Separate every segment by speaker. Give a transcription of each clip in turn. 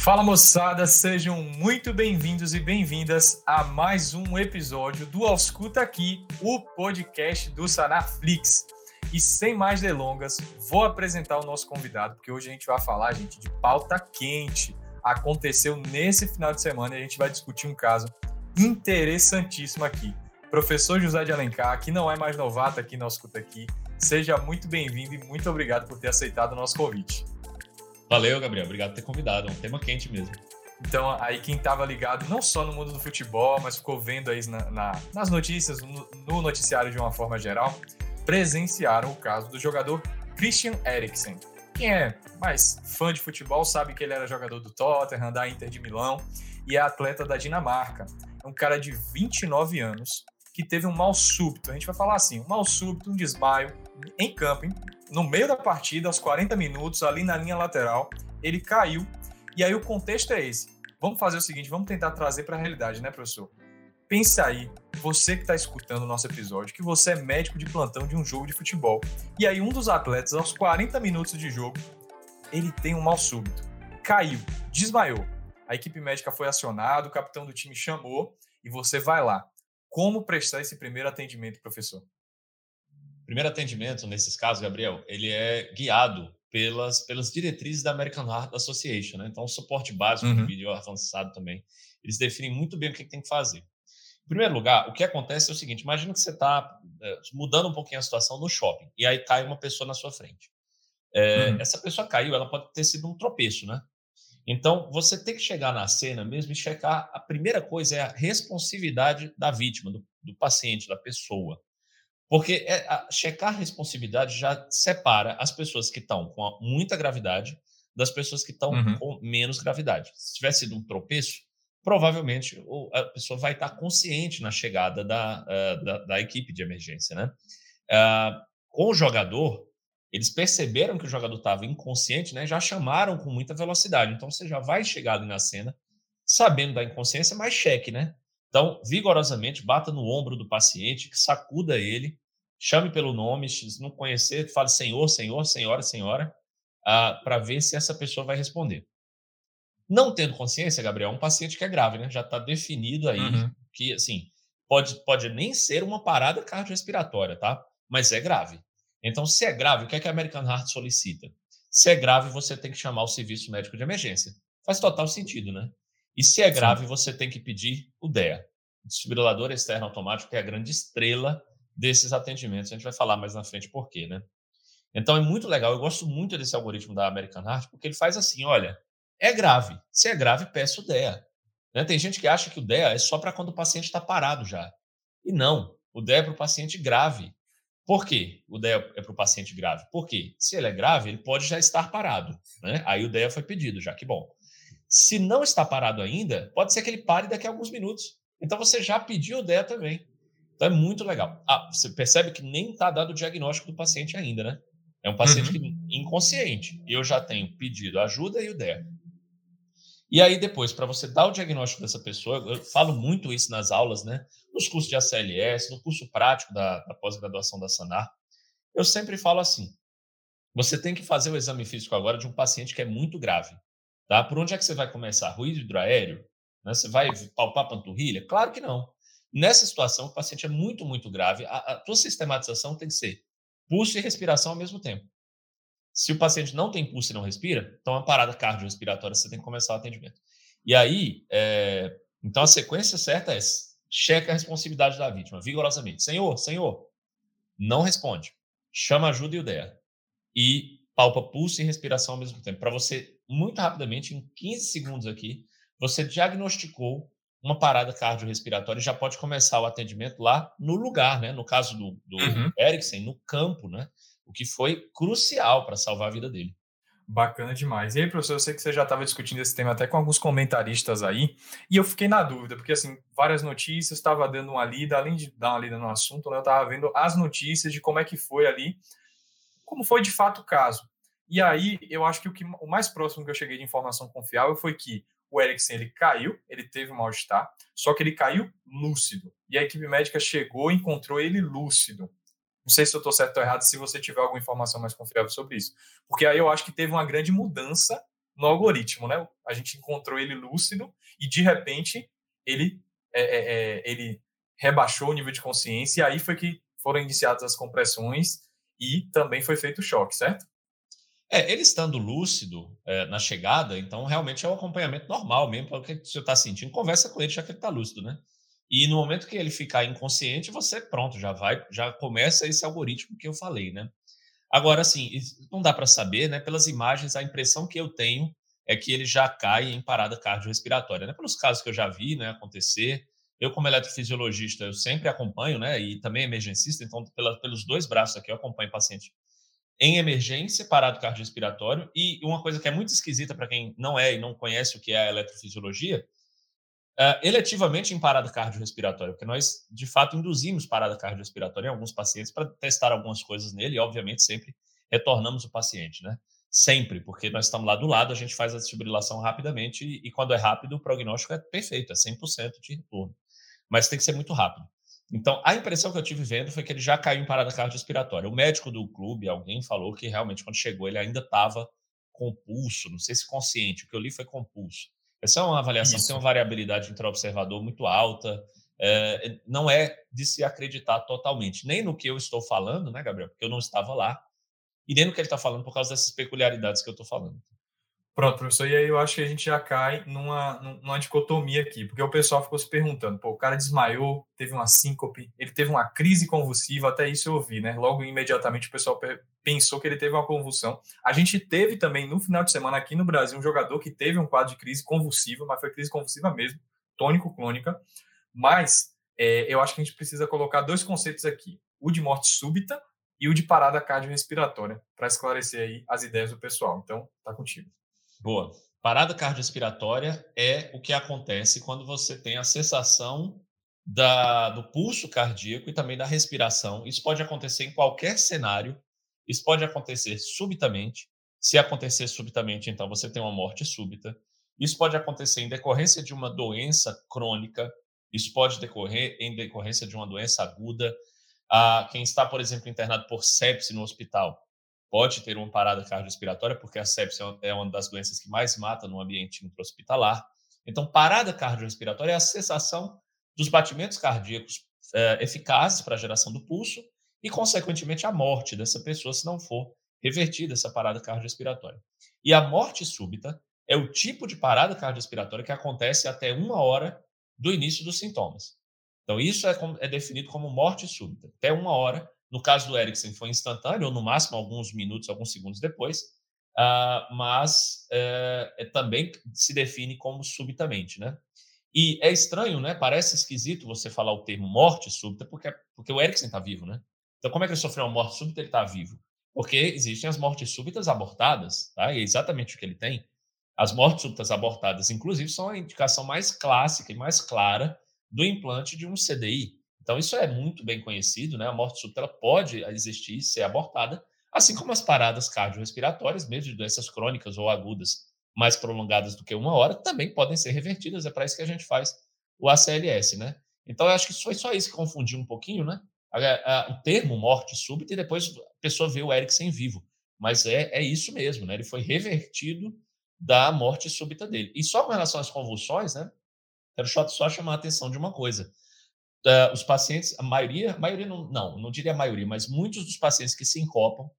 Speaker 1: Fala moçada, sejam muito bem-vindos e bem-vindas a mais um episódio do Auscuta Aqui, o podcast do Sanaflix. E sem mais delongas, vou apresentar o nosso convidado, porque hoje a gente vai falar, gente, de pauta quente. Aconteceu nesse final de semana e a gente vai discutir um caso interessantíssimo aqui. Professor José de Alencar, que não é mais novato aqui no Auscuta Aqui, seja muito bem-vindo e muito obrigado por ter aceitado o nosso convite.
Speaker 2: Valeu, Gabriel. Obrigado por ter convidado. É um tema quente mesmo.
Speaker 1: Então, aí quem estava ligado não só no mundo do futebol, mas ficou vendo aí na, na, nas notícias, no, no, noticiário de uma forma geral, presenciaram o caso do jogador Christian Eriksen. Quem é mais fã de futebol sabe que ele era jogador do Tottenham, da Inter de Milão e é atleta da Dinamarca. É um cara de 29 anos que teve um mal súbito. A gente vai falar assim, um mal súbito, um desmaio em campo, no meio da partida, aos 40 minutos, ali na linha lateral, ele caiu. E aí o contexto é esse. Vamos fazer o seguinte, vamos tentar trazer para a realidade, né, professor? Pense aí, você que está escutando o nosso episódio, que você é médico de plantão de um jogo de futebol. E aí um dos atletas, aos 40 minutos de jogo, ele tem um mal súbito. Caiu, desmaiou. A equipe médica foi acionada, o capitão do time chamou e você vai lá. Como prestar esse primeiro atendimento, professor?
Speaker 2: Primeiro atendimento, nesses casos, Gabriel, ele é guiado pelas, pelas diretrizes da American Heart Association, né? Então, o suporte básico uhum. vídeo avançado também. Eles definem muito bem o que, que tem que fazer. Em primeiro lugar, o que acontece é o seguinte: imagina que você está é, mudando um pouquinho a situação no shopping e aí cai uma pessoa na sua frente. É, uhum. Essa pessoa caiu, ela pode ter sido um tropeço, né? Então, você tem que chegar na cena mesmo e checar. A primeira coisa é a responsividade da vítima, do, do paciente, da pessoa. Porque é, a, checar a responsividade já separa as pessoas que estão com muita gravidade das pessoas que estão uhum. com menos gravidade. Se tivesse sido um tropeço, provavelmente a pessoa vai estar consciente na chegada da, uh, da, da, equipe de emergência. Né? Uh, com o jogador, eles perceberam que o jogador estava inconsciente, né? já chamaram com muita velocidade. Então você já vai chegar ali na cena sabendo da inconsciência, mas cheque, né? Então, vigorosamente, bata no ombro do paciente, sacuda ele, chame pelo nome, se não conhecer, fale senhor, senhor, senhora, senhora, uh, para ver se essa pessoa vai responder. Não tendo consciência, Gabriel, é um paciente que é grave, né? Já está definido aí uhum. que, assim, pode, pode nem ser uma parada cardiorrespiratória, tá? Mas é grave. Então, se é grave, o que é que a American Heart solicita? Se é grave, você tem que chamar o serviço médico de emergência. Faz total sentido, né? E se é grave, Sim. você tem que pedir o DEA, desfibrilador externo automático, que é a grande estrela desses atendimentos. A gente vai falar mais na frente por quê, né? Então é muito legal, eu gosto muito desse algoritmo da American Heart, porque ele faz assim, olha, é grave. Se é grave, peço o DEA. Né? Tem gente que acha que o DEA é só para quando o paciente está parado já. E não, o DEA é para o paciente grave. Por quê? O DEA é para o paciente grave? Porque se ele é grave, ele pode já estar parado. Né? Aí o DEA foi pedido já, que bom. Se não está parado ainda, pode ser que ele pare daqui a alguns minutos. Então você já pediu o DEA também. Então é muito legal. Ah, você percebe que nem está dado o diagnóstico do paciente ainda, né? É um paciente uhum. que, inconsciente. Eu já tenho pedido ajuda e o DEA. E aí, depois, para você dar o diagnóstico dessa pessoa, eu falo muito isso nas aulas, né? Nos cursos de ACLS, no curso prático da, da pós-graduação da SANAR. Eu sempre falo assim: você tem que fazer o exame físico agora de um paciente que é muito grave. Tá? Por onde é que você vai começar? Ruído hidroaéreo? Né? Você vai palpar panturrilha? Claro que não. Nessa situação, o paciente é muito, muito grave. A, a tua sistematização tem que ser pulso e respiração ao mesmo tempo. Se o paciente não tem pulso e não respira, então é uma parada cardiorrespiratória, você tem que começar o atendimento. E aí, é, então a sequência certa é checa a responsividade da vítima, vigorosamente. Senhor, senhor, não responde. Chama ajuda e o. E palpa pulso e respiração ao mesmo tempo. Para você, muito rapidamente, em 15 segundos aqui, você diagnosticou uma parada cardiorrespiratória já pode começar o atendimento lá no lugar, né? No caso do, do uhum. Eriksen, no campo, né? O que foi crucial para salvar a vida dele.
Speaker 1: Bacana demais. E aí, professor, eu sei que você já estava discutindo esse tema até com alguns comentaristas aí, e eu fiquei na dúvida, porque assim, várias notícias, estava dando uma lida, além de dar uma lida no assunto, né, eu estava vendo as notícias de como é que foi ali, como foi de fato o caso. E aí, eu acho que o, que, o mais próximo que eu cheguei de informação confiável foi que o Eriksen ele caiu, ele teve um mal-estar, só que ele caiu lúcido. E a equipe médica chegou e encontrou ele lúcido. Não sei se eu estou certo ou errado, se você tiver alguma informação mais confiável sobre isso. Porque aí eu acho que teve uma grande mudança no algoritmo, né? A gente encontrou ele lúcido e de repente ele é, é, é, ele rebaixou o nível de consciência e aí foi que foram iniciadas as compressões e também foi feito o choque, certo?
Speaker 2: É, ele estando lúcido é, na chegada, então realmente é um acompanhamento normal mesmo, para o que você está sentindo. Conversa com ele já que ele está lúcido, né? E no momento que ele ficar inconsciente, você pronto, já vai, já começa esse algoritmo que eu falei, né? Agora, assim, não dá para saber, né? Pelas imagens, a impressão que eu tenho é que ele já cai em parada cardiorrespiratória, né? Pelos casos que eu já vi, né, acontecer. Eu, como eletrofisiologista, eu sempre acompanho, né? E também emergencista, então, pela, pelos dois braços aqui, eu acompanho paciente em emergência, parado cardiorrespiratório. E uma coisa que é muito esquisita para quem não é e não conhece o que é a eletrofisiologia, uh, eletivamente em parada cardiorrespiratória, porque nós, de fato, induzimos parada cardiorrespiratória em alguns pacientes para testar algumas coisas nele e, obviamente, sempre retornamos o paciente, né? Sempre, porque nós estamos lá do lado, a gente faz a desfibrilação rapidamente e, e quando é rápido, o prognóstico é perfeito, é 100% de retorno. Mas tem que ser muito rápido. Então, a impressão que eu tive vendo foi que ele já caiu em parada cardiorrespiratória. O médico do clube, alguém falou que realmente quando chegou ele ainda estava com pulso, não sei se consciente, o que eu li foi com pulso. Essa é uma avaliação Isso. que tem uma variabilidade intra-observador muito alta. É, não é de se acreditar totalmente, nem no que eu estou falando, né, Gabriel? Porque eu não estava lá, e nem no que ele está falando por causa dessas peculiaridades que eu estou falando.
Speaker 1: Pronto, professor, e aí eu acho que a gente já cai numa, numa dicotomia aqui, porque o pessoal ficou se perguntando, pô, o cara desmaiou, teve uma síncope, ele teve uma crise convulsiva, até isso eu ouvi, né? Logo imediatamente o pessoal pensou que ele teve uma convulsão. A gente teve também no final de semana aqui no Brasil um jogador que teve um quadro de crise convulsiva, mas foi crise convulsiva mesmo, tônico-clônica, mas é, eu acho que a gente precisa colocar dois conceitos aqui, o de morte súbita e o de parada cardiorrespiratória, para esclarecer aí as ideias do pessoal. Então, tá contigo.
Speaker 2: Boa. Parada cardiorrespiratória é o que acontece quando você tem a cessação da, do pulso cardíaco e também da respiração. Isso pode acontecer em qualquer cenário, isso pode acontecer subitamente. Se acontecer subitamente, então você tem uma morte súbita. Isso pode acontecer em decorrência de uma doença crônica, isso pode decorrer em decorrência de uma doença aguda. Ah, quem está, por exemplo, internado por sepse no hospital, pode ter uma parada cardiorrespiratória, porque a sepsia é uma das doenças que mais mata no ambiente intra-hospitalar. Então, parada cardiorrespiratória é a cessação dos batimentos cardíacos é, eficazes para a geração do pulso e, consequentemente, a morte dessa pessoa se não for revertida essa parada cardiorrespiratória. E a morte súbita é o tipo de parada cardiorrespiratória que acontece até uma hora do início dos sintomas. Então, isso é, é definido como morte súbita, até uma hora no caso do Eriksen foi instantâneo, ou no máximo alguns minutos, alguns segundos depois, uh, mas uh, também se define como subitamente, né? E é estranho, né? Parece esquisito você falar o termo morte súbita, porque, porque o Eriksen está vivo, né? Então, como é que ele sofreu uma morte súbita? Ele está vivo. Porque existem as mortes súbitas abortadas, tá? E é exatamente o que ele tem. As mortes súbitas abortadas, inclusive, são a indicação mais clássica e mais clara do implante de um CDI, então, isso é muito bem conhecido, né? A morte súbita pode existir e ser abortada, assim como as paradas cardiorrespiratórias, mesmo de doenças crônicas ou agudas mais prolongadas do que uma hora, também podem ser revertidas. É para isso que a gente faz o ACLS, né? Então, eu acho que foi só isso que confundiu um pouquinho, né? o termo morte súbita e depois a pessoa vê o Eriksen vivo. Mas é, é isso mesmo, né? Ele foi revertido da morte súbita dele. E só com relação às convulsões, né? Quero só chamar a atenção de uma coisa uh, os pacientes, a maioria, maioria não, não, não diria a maioria, mas muitos dos pacientes que se encopam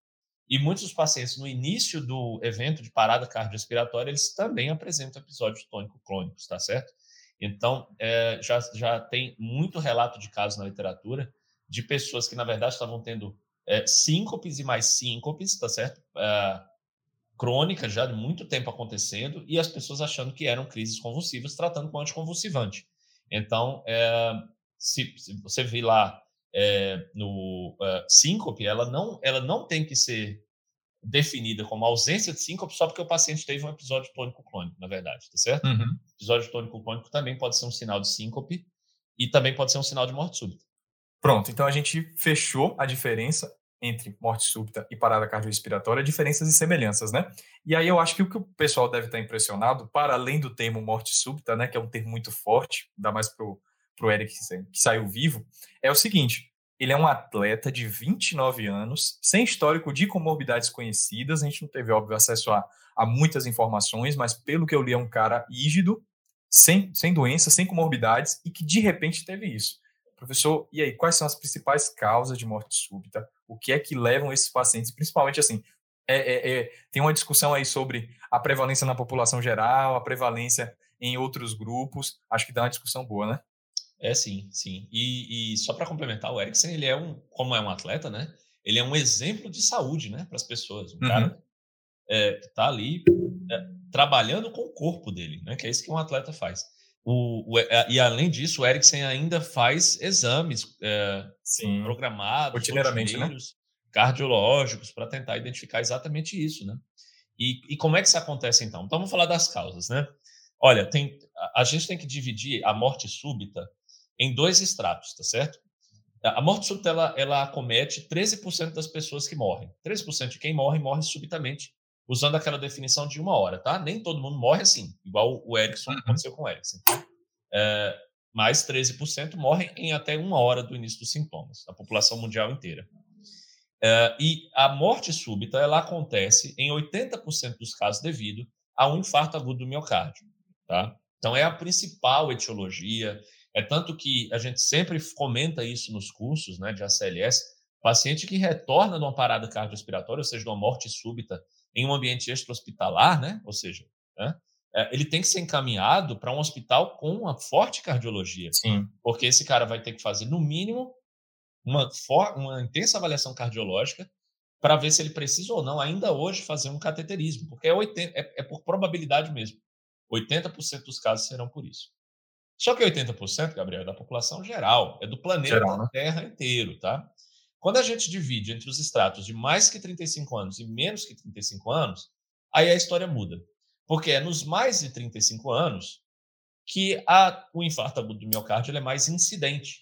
Speaker 2: e muitos dos pacientes no início do evento de parada cardiorrespiratória, eles também apresentam episódios tônico-clônicos, tá certo? Então, é, já, já tem muito relato de casos na literatura de pessoas que, na verdade, estavam tendo é, síncopes e mais síncopes, tá certo? É, crônicas já de muito tempo acontecendo e as pessoas achando que eram crises convulsivas, tratando com anticonvulsivante. Então, é, se, se você vir lá é, no uh, síncope, ela não, ela não tem que ser definida como ausência de síncope só porque o paciente teve um episódio tônico-clônico, na verdade, tá certo? Uhum. Episódio tônico-clônico também pode ser um sinal de síncope e também pode ser um sinal de morte súbita.
Speaker 1: Pronto, então a gente fechou a diferença entre morte súbita e parada cardiorrespiratória, diferenças e semelhanças, né? E aí eu acho que o que o pessoal deve estar impressionado, para além do termo morte súbita, né, que é um termo muito forte, ainda mais para o para o Eric que saiu vivo, é o seguinte: Ele é um atleta de 29 anos, sem histórico de comorbidades conhecidas. A gente não teve, óbvio, acesso a, a muitas informações, mas pelo que eu li, é um cara rígido, sem, sem doenças, sem comorbidades, e que de repente teve isso. Professor, e aí, quais são as principais causas de morte súbita? O que é que levam esses pacientes, principalmente assim, é, é, é, tem uma discussão aí sobre a prevalência na população geral, a prevalência em outros grupos. Acho que dá uma discussão boa, né?
Speaker 2: É sim, sim. E, e só para complementar, o Eriksen, ele é um, como é um atleta, né? Ele é um exemplo de saúde, né, para as pessoas. Um uhum. cara é, que está ali é, trabalhando com o corpo dele, né? Que é isso que um atleta faz. O, o, e além disso, o Eriksen ainda faz exames é, programados,
Speaker 1: rotineiramente, né?
Speaker 2: cardiológicos, para tentar identificar exatamente isso, né? E, e, como é que isso acontece então? Então vamos falar das causas, né? Olha, tem, a, a gente tem que dividir a morte súbita em dois estratos, tá certo? A morte súbita ela, ela acomete 13% das pessoas que morrem. 13% de quem morre morre subitamente, usando aquela definição de uma hora, tá? Nem todo mundo morre assim, igual o Erickson uhum. aconteceu com o Erickson. É, mas 13% morrem em até uma hora do início dos sintomas, a população mundial inteira. É, e a morte súbita ela acontece em 80% dos casos devido a um infarto agudo do miocárdio, tá? Então é a principal etiologia, é tanto que a gente sempre comenta isso nos cursos né, de ACLS, paciente que retorna de uma parada cardiorrespiratória, ou seja, de uma morte súbita em um ambiente extra-hospitalar, né, ou seja, né, é, ele tem que ser encaminhado para um hospital com uma forte cardiologia.
Speaker 1: Sim.
Speaker 2: Porque esse cara vai ter que fazer, no mínimo, uma, uma intensa avaliação cardiológica para ver se ele precisa ou não, ainda hoje, fazer um cateterismo, porque é, 80, é, é por probabilidade mesmo. 80% dos casos serão por isso. Só que 80%, Gabriel, é da população geral, é do planeta geral, né? Terra inteiro, tá? Quando a gente divide entre os estratos de mais que 35 anos e menos que 35 anos, aí a história muda. Porque é nos mais de 35 anos que a, o infarto agudo do miocárdio é mais incidente.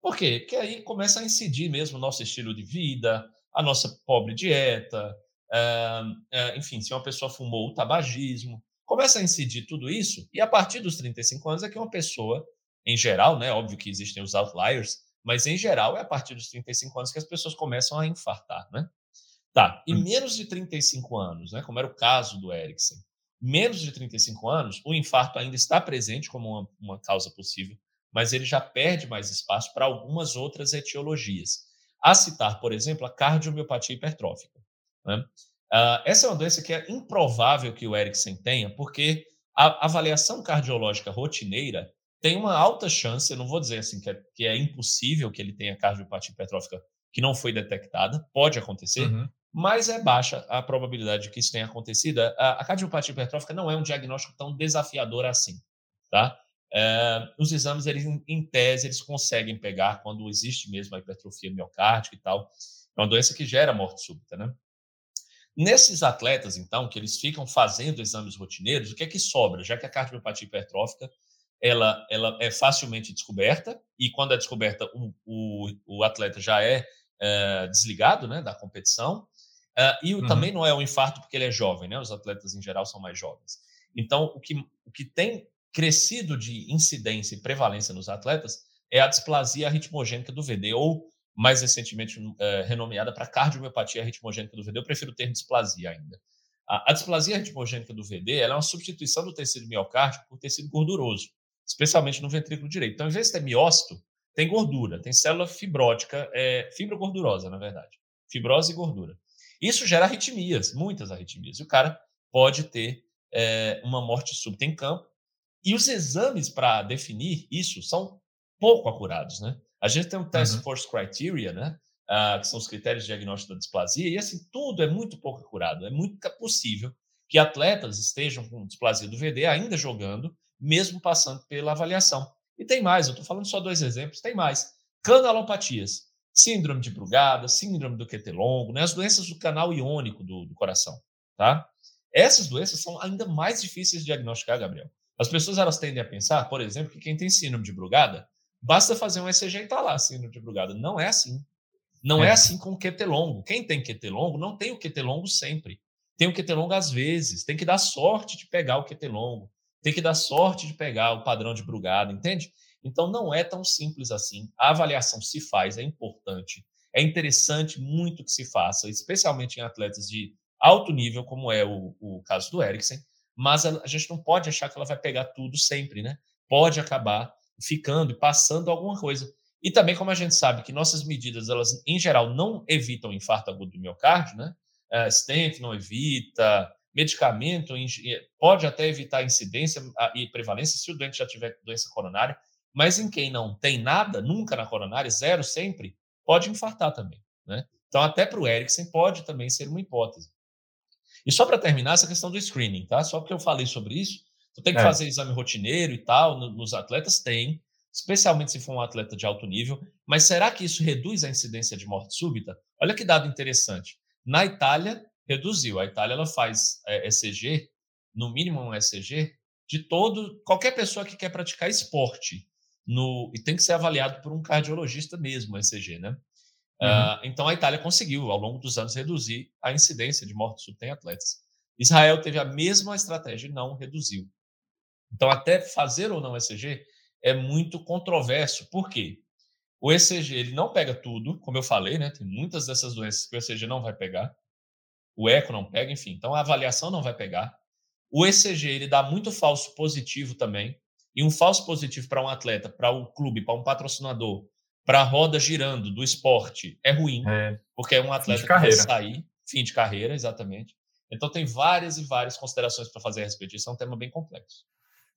Speaker 2: Por quê? Porque aí começa a incidir mesmo o nosso estilo de vida, a nossa pobre dieta, é, é, enfim, se uma pessoa fumou o tabagismo, Começa a incidir tudo isso, e a partir dos 35 anos é que uma pessoa, em geral, né, óbvio que existem os outliers, mas em geral é a partir dos 35 anos que as pessoas começam a infartar, né? Tá, e hum. menos de 35 anos, né, como era o caso do Erickson, menos de 35 anos, o infarto ainda está presente como uma, uma causa possível, mas ele já perde mais espaço para algumas outras etiologias. A citar, por exemplo, a cardiomiopatia hipertrófica. Né? Uh, essa é uma doença que é improvável que o Erickson tenha, porque a avaliação cardiológica rotineira tem uma alta chance, eu não vou dizer assim que é, que é impossível que ele tenha cardiopatia hipertrófica que não foi detectada, pode acontecer, uhum. mas é baixa a probabilidade de que isso tenha acontecido. A, a cardiopatia hipertrófica não é um diagnóstico tão desafiador assim, tá? É, os exames, eles, em tese, eles conseguem pegar quando existe mesmo a hipertrofia miocárdica e tal. É uma doença que gera morte súbita, né? Nesses atletas, então, que eles ficam fazendo exames rotineiros, o que é que sobra? Já que a cardiomiopatia hipertrófica ela, ela é facilmente descoberta, e quando é descoberta, o, o, o atleta já é, é, desligado né, da competição, é, e uhum. também não é um infarto porque ele é jovem, né? Os atletas em geral são mais jovens. Então, o que, o que tem crescido de incidência e prevalência nos atletas é a displasia arritmogênica do VD, ou mais recentemente é, renomeada para cardiomiopatia ritmogênica do VD, eu prefiro o termo displasia ainda. A, a displasia ritmogênica do VD é uma substituição do tecido miocárdico por tecido gorduroso, especialmente no ventrículo direito. Então, em vez de ter miócito, tem gordura, tem célula fibrótica, é, fibra gordurosa, na verdade. Fibrose e gordura. Isso gera arritmias, muitas arritmias. E o cara pode ter é, uma morte súbita em campo. E os exames para definir isso são pouco acurados, né? A gente tem um Task. Force Criteria, né? Uh, que são os critérios de diagnóstico da displasia, e assim, tudo é muito pouco acurado. É muito possível que atletas estejam com displasia do VD ainda jogando, mesmo passando pela avaliação. E tem mais, eu estou falando só dois exemplos, tem mais. Canalopatias, síndrome de Brugada, síndrome do QT longo, né? as doenças do canal iônico do, do coração. Tá? Essas doenças são ainda mais difíceis de diagnosticar, Gabriel. As pessoas elas tendem a pensar, por exemplo, que quem tem síndrome de Brugada Basta fazer um ECG e tá lá, síndrome de Brugada. Não é assim. Não é, é assim com o QT longo. Quem tem QT longo não tem o QT longo sempre. Tem o QT longo às vezes. Tem que dar sorte de pegar o QT longo. Tem que dar sorte de pegar o padrão de Brugada, entende? Então, não é tão simples assim. A avaliação se faz, é importante. É interessante muito que se faça, especialmente em atletas de alto nível, como é o, o caso do Eriksen, mas a, a, gente não pode achar que ela vai pegar tudo sempre, né? Pode acabar ficando e passando alguma coisa. E também, como a gente sabe que nossas medidas, elas em geral não evitam infarto agudo do miocárdio, né? Uh, stent não evita, medicamento pode até evitar incidência e prevalência se o doente já tiver doença coronária, mas em quem não tem nada, nunca na coronária, zero sempre, pode infartar também, né? Então, até para o Erickson pode também ser uma hipótese. E só para terminar, essa questão do screening, tá? Só porque eu falei sobre isso, tu tem que é. fazer exame rotineiro e tal, nos atletas tem, especialmente se for um atleta de alto nível, mas será que isso reduz a incidência de morte súbita? Olha que dado interessante. Na Itália, reduziu. A Itália ela faz é, ECG, no mínimo um ECG, de todo qualquer pessoa que quer praticar esporte. No, e tem que ser avaliado por um cardiologista mesmo, o ECG, né? Uhum. Uh, então a Itália conseguiu, ao longo dos anos, reduzir a incidência de morte súbita em atletas. Israel teve a mesma estratégia e não reduziu. Então, até fazer ou não ECG é muito controverso. Por quê? O ECG ele não pega tudo, como eu falei, né? Tem muitas dessas doenças que o ECG não vai pegar. O eco não pega, enfim. Então a avaliação não vai pegar. O ECG ele dá muito falso positivo também. E um falso positivo para um atleta, para o um clube, para um patrocinador, para a roda girando do esporte é ruim, é. porque é um atleta que vai sair, fim de carreira, exatamente. Então tem várias e várias considerações para fazer a respeito disso, é um tema bem complexo.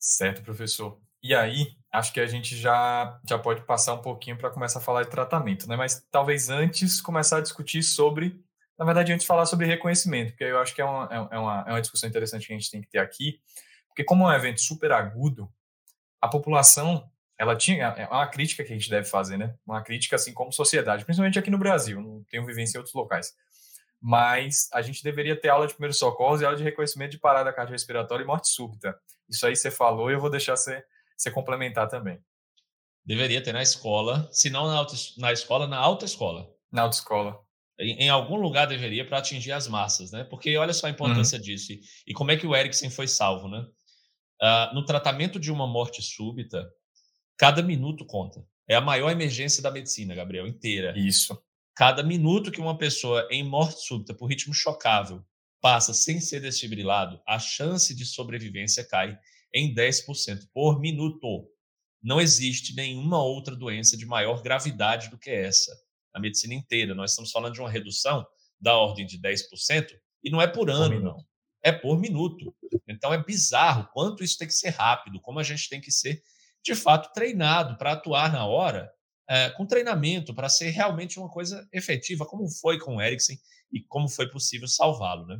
Speaker 1: Certo, professor. E aí, acho que a gente já, já pode passar um pouquinho para começar a falar de tratamento, né? Mas talvez antes começar a discutir sobre, na verdade, antes falar sobre reconhecimento, porque eu acho que é uma, é, é uma, é uma discussão interessante que a gente tem que ter aqui, porque como é um evento super agudo, a população ela tinha é uma crítica que a gente deve fazer, né? Uma crítica assim como sociedade, principalmente aqui no Brasil, não tenho vivência em outros locais. Mas a gente deveria ter aula de primeiros socorros e aula de reconhecimento de parada cardiorrespiratória e morte súbita. Isso aí você falou e eu vou deixar você, você complementar também.
Speaker 2: Deveria ter na escola, se não na, auto, na escola, na autoescola.
Speaker 1: Na autoescola.
Speaker 2: Em, em algum lugar deveria para atingir as massas, né? Porque olha só a importância uhum. disso. E, e, como é que o Erickson foi salvo, né? Uh, no tratamento de uma morte súbita, Cada minuto conta. É a maior emergência da medicina, Gabriel, inteira.
Speaker 1: Isso.
Speaker 2: Cada minuto que uma pessoa em morte súbita por ritmo chocável passa sem ser desfibrilado, a chance de sobrevivência cai em 10% por minuto. Não existe nenhuma outra doença de maior gravidade do que essa na medicina inteira. Nós estamos falando de uma redução da ordem de 10% e não é por ano, por não. É por minuto. Então é bizarro quanto isso tem que ser rápido, como a gente tem que ser de fato treinado para atuar na hora, é, com treinamento, para ser realmente uma coisa efetiva, como foi com o Eriksen e como foi possível salvá-lo. Né?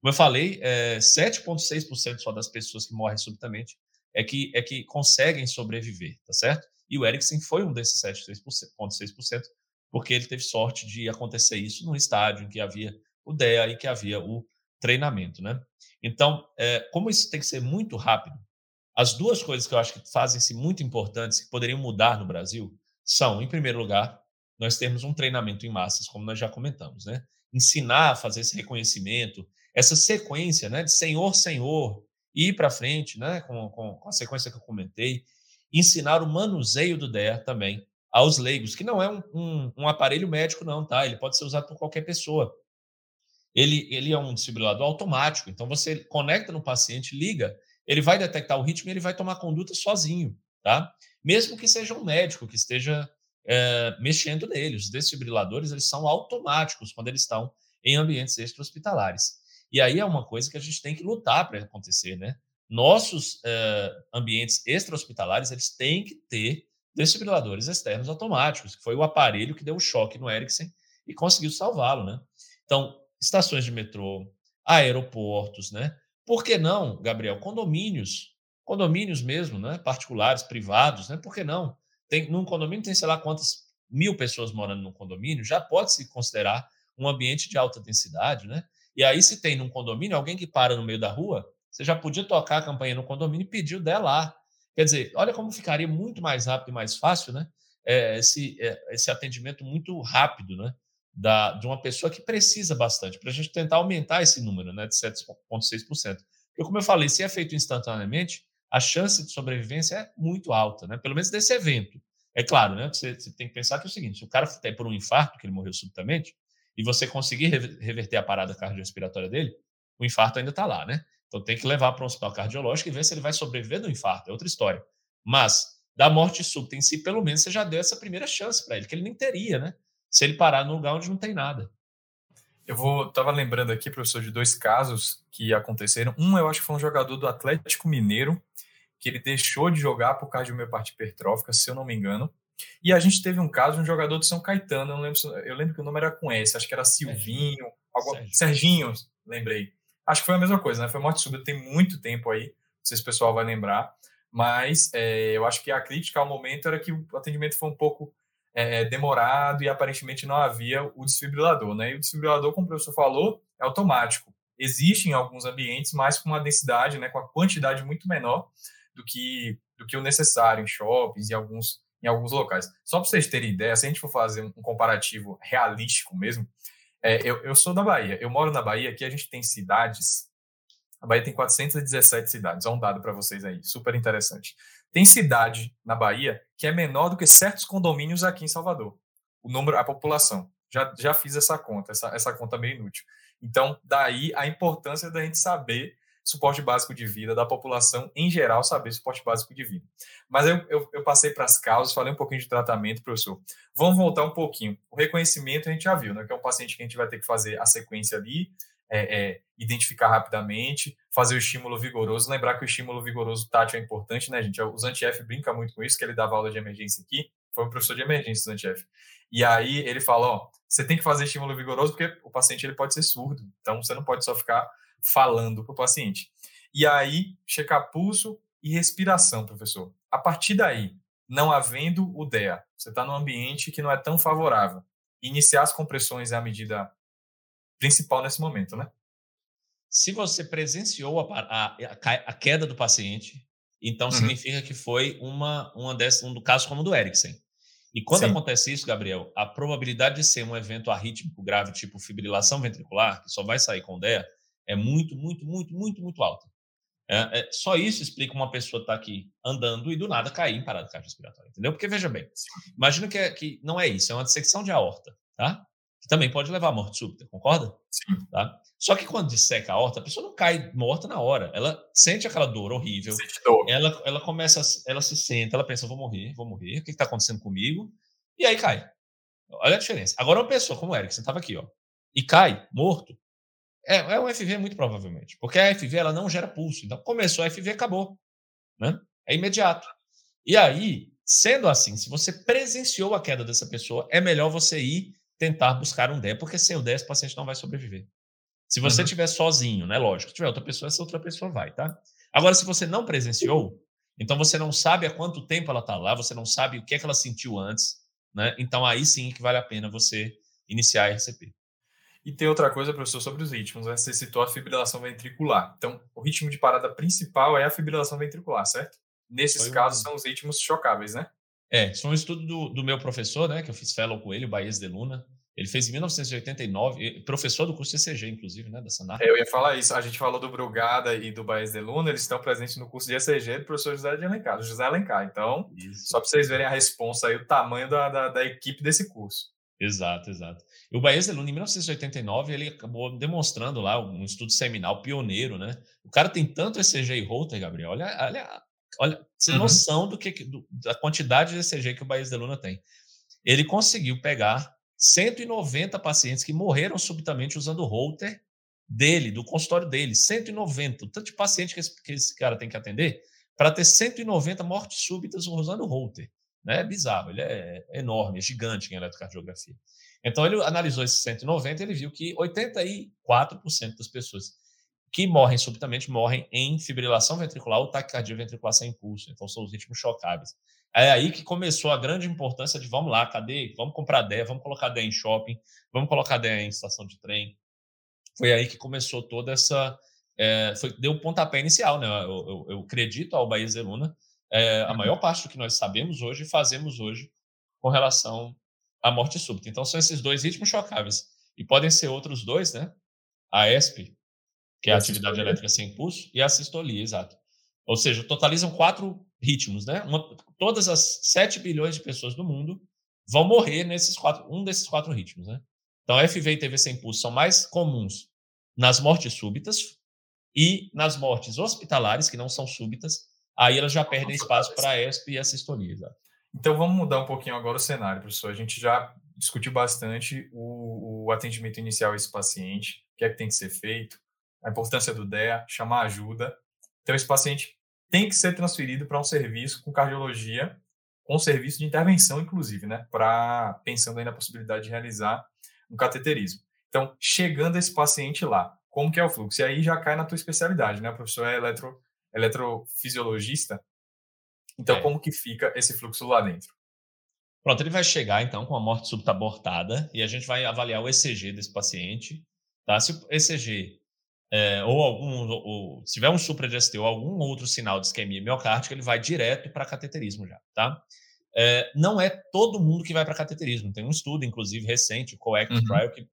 Speaker 2: Como eu falei, é, 7,6% só das pessoas que morrem subitamente é que, é que conseguem sobreviver, tá certo? E o Eriksen foi um desses 7,6%, porque ele teve sorte de acontecer isso num estádio em que havia o DEA e que havia o treinamento, né? Então, é, como isso tem que ser muito rápido, as duas coisas que eu acho que fazem-se muito importantes, que poderiam mudar no Brasil, são, em primeiro lugar, nós termos um treinamento em massas, como nós já comentamos, né? Ensinar a fazer esse reconhecimento, essa sequência, né? De senhor, senhor, ir para frente, né? Com, com, com, a sequência que eu comentei. Ensinar o manuseio do DER também aos leigos, que não é um, um, um aparelho médico, não, tá? Ele pode ser usado por qualquer pessoa. Ele, ele é um desfibrilador automático, então você conecta no paciente, liga ele vai detectar o ritmo e ele vai tomar conduta sozinho, tá? Mesmo que seja um médico que esteja é, mexendo nele. Os desfibriladores, eles são automáticos quando eles estão em ambientes extra-hospitalares. E aí é uma coisa que a gente tem que lutar para acontecer, né? Nossos é, ambientes extra-hospitalares, eles têm que ter desfibriladores externos automáticos, que foi o aparelho que deu o choque no Ericsson e conseguiu salvá-lo, né? Então, estações de metrô, aeroportos, né? Por que não, Gabriel? Condomínios, condomínios mesmo, né? Particulares, privados, né? Por que não? Tem, num condomínio tem, sei lá, quantas mil pessoas morando num condomínio, já pode se considerar um ambiente de alta densidade, né? E aí, se tem num condomínio alguém que para no meio da rua, você já podia tocar a campanha no condomínio e pedir o dela lá. Quer dizer, olha como ficaria muito mais rápido e mais fácil, né? É, esse, é, esse atendimento muito rápido, né? da, de uma pessoa que precisa bastante, para a gente tentar aumentar esse número né, de 7,6%. Porque, como eu falei, se é feito instantaneamente, a chance de sobrevivência é muito alta, né? Pelo menos desse evento. É claro, né? Você, você tem que pensar que é o seguinte: se o cara tem por um infarto, que ele morreu subitamente, e você conseguir reverter a parada cardiorrespiratória dele, o infarto ainda está lá, né? Então tem que levar para um hospital cardiológico e ver se ele vai sobreviver do infarto, é outra história. Mas da morte súbita em si, pelo menos você já deu essa primeira chance para ele, que ele nem teria, né? Se ele parar num lugar onde não tem nada.
Speaker 1: Eu vou, tava lembrando aqui, professor, de dois casos que aconteceram. Um, eu acho que foi um jogador do Atlético Mineiro, que ele deixou de jogar por causa de miopatia hipertrófica, se eu não me engano. E a gente teve um caso de um jogador de São Caetano, eu lembro, eu lembro que o nome era com S, acho que era Silvinho, algo, Serginho, lembrei. Acho que foi a mesma coisa, né? Foi morte súbita, tem muito tempo aí, não sei se o pessoal vai lembrar, mas é, eu acho que a crítica ao momento era que o atendimento foi um pouco é, demorado e aparentemente não havia o desfibrilador, né? E o desfibrilador, como o professor falou, é automático. Existe em alguns ambientes, mas com uma densidade, né, com a quantidade muito menor do que, do que o necessário em shoppings e alguns em alguns locais. Só para vocês terem ideia, se a gente for fazer um comparativo realístico mesmo, é, eu, eu sou da Bahia, eu moro na Bahia, aqui a gente tem cidades, a Bahia tem 417 cidades, é um dado para vocês aí, super interessante. Tem cidade na Bahia que é menor do que certos condomínios aqui em Salvador, o número, a população. Já, já fiz essa conta, essa, essa conta meio inútil. Então, daí a importância da gente saber suporte básico de vida, da população em geral saber suporte básico de vida. Mas eu, eu, eu passei para as causas, falei um pouquinho de tratamento, professor. Vamos voltar um pouquinho. O reconhecimento a gente já viu, né? Que é um paciente que a gente vai ter que fazer a sequência ali, é, é, identificar rapidamente, fazer o estímulo vigoroso. Lembrar que o estímulo vigoroso tátil é importante, né, gente? O Zantieff brinca muito com isso, que ele dava aula de emergência aqui, foi um professor de emergência, Zantieff. E aí ele fala, ó, você tem que fazer estímulo vigoroso porque o paciente ele pode ser surdo, então você não pode só ficar falando para o paciente. E aí, checar pulso e respiração, professor. A partir daí, não havendo o DEA, você está num ambiente que não é tão favorável. Iniciar as compressões é a medida principal nesse momento, né?
Speaker 2: Se você presenciou a, a, a queda do paciente, então uhum. significa que foi uma, uma dessas, um do caso como o do Erickson. E quando Sim. acontece isso, Gabriel, a probabilidade de ser um evento arrítmico grave, tipo fibrilação ventricular, que só vai sair com DEA, é muito, muito, muito, muito, muito alta. É, é, só isso explica uma pessoa estar tá aqui andando e do nada cair em parada cardiorrespiratória, entendeu? Porque veja bem, imagina que, é, que não é isso, é uma dissecção de aorta, tá? Que também pode levar à morte súbita, concorda?
Speaker 1: Sim.
Speaker 2: Tá? Só que quando disseca a aorta, a pessoa não cai morta na hora, ela sente aquela dor horrível,
Speaker 1: dor.
Speaker 2: Ela, ela começa, ela se senta, ela pensa, vou morrer, vou morrer, o que está acontecendo comigo? E aí cai. Olha a diferença. Agora uma pessoa como o Eric, você estava aqui, ó, e cai morto, é, é um FV muito provavelmente, porque a FV ela não gera pulso. Então, começou a FV, acabou. Né? É imediato. E aí, sendo assim, se você presenciou a queda dessa pessoa, é melhor você ir tentar buscar um DEA, porque sem o DEA, esse paciente não vai sobreviver. Se você estiver uhum. sozinho, né? Lógico, se tiver outra pessoa, essa outra pessoa vai, tá? Agora, se você não presenciou, então você não sabe há quanto tempo ela está lá, você não sabe o que é que ela sentiu antes, né? Então aí sim que vale a pena você iniciar a RCP.
Speaker 1: E tem outra coisa, professor, sobre os ritmos. Né? Você citou a fibrilação ventricular. Então, o ritmo de parada principal é a fibrilação ventricular, certo? Nesses foi casos, um... são os ritmos chocáveis, né?
Speaker 2: É, isso foi um estudo do, do, meu professor, né, que eu fiz fellow com ele, o Baez de Luna. Ele fez em 1989, professor do curso de ECG, inclusive, né, da Sanar.
Speaker 1: É, eu ia falar isso. A gente falou do Brugada e do Baez de Luna, eles estão presentes no curso de ECG do professor José de Alencar, do José Alencar. Então, isso. só para vocês verem a resposta aí, o tamanho da, da, da equipe desse curso.
Speaker 2: Exato, exato. E o Baez Luna, em 1989, ele acabou demonstrando lá um estudo seminal pioneiro, né? O cara tem tanto ECG e Holter, Gabriel, olha, olha, olha sem uhum. noção do que, do, da quantidade de ECG que o Baez Luna tem. Ele conseguiu pegar 190 pacientes que morreram subitamente usando o Holter dele, do consultório dele, 190. O tanto de paciente que esse, que esse cara tem que atender para ter 190 mortes súbitas usando o Holter. Né? É bizarro, ele é enorme, é gigante em eletrocardiografia. Então, ele analisou esses 190 e ele viu que 84% das pessoas que morrem subitamente morrem em fibrilação ventricular ou taquicardia ventricular sem impulso. Então, são os ritmos chocáveis. É aí que começou a grande importância de vamos lá, cadê? Vamos comprar DEA, vamos colocar DEA em shopping, vamos colocar DEA em estação de trem. Foi aí que começou toda essa. É, foi, deu o pontapé inicial, né? Eu, eu, eu acredito ao Bahia Zeluna. É, a maior parte do que nós sabemos hoje, fazemos hoje com relação a morte súbita. Então, são esses dois ritmos chocáveis. E podem ser outros dois, né? A ESP, que é a atividade elétrica sem impulso, e a sistolia, exato. Ou seja, totalizam quatro ritmos, né? Uma, todas as 7 bilhões de pessoas do mundo vão morrer nesses quatro, um desses quatro ritmos, né? Então, FV e TV sem pulso são mais comuns nas mortes súbitas e nas mortes hospitalares, que não são súbitas, aí elas já perdem espaço para a ESP e a sistolia. Exatamente.
Speaker 1: Então vamos mudar um pouquinho agora o cenário, professor. A gente já discutiu bastante o, o atendimento inicial a esse paciente, o que é que tem que ser feito, a importância do DEA, chamar ajuda. Então esse paciente tem que ser transferido para um serviço com cardiologia, com serviço de intervenção, inclusive, né? Para pensando aí na possibilidade de realizar um cateterismo. Então, chegando esse paciente lá, como que é o fluxo? E aí já cai na tua especialidade, né? O professor é eletro, eletrofisiologista, então, é. como que fica esse fluxo lá dentro?
Speaker 2: Pronto, ele vai chegar então com a morte súbita abortada e a gente vai avaliar o ECG desse paciente. Tá? Se o ECG é, ou algum, ou, se tiver um supra-ST ou algum outro sinal de isquemia miocárdica, ele vai direto para cateterismo já, tá? É, não é todo mundo que vai para cateterismo. Tem um estudo, inclusive, recente, o COECT uhum. Trial, que